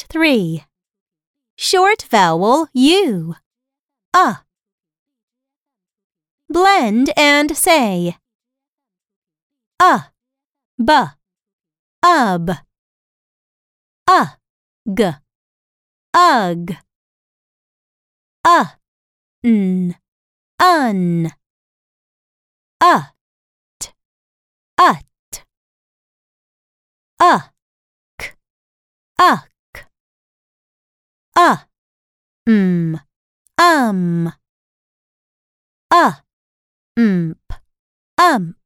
3. Short vowel U. Uh. Blend and say. Uh, b, ub. Uh, g, ug. Uh, n, un. Uh, t, ut. Uh, m, um. Uh, mp, ump.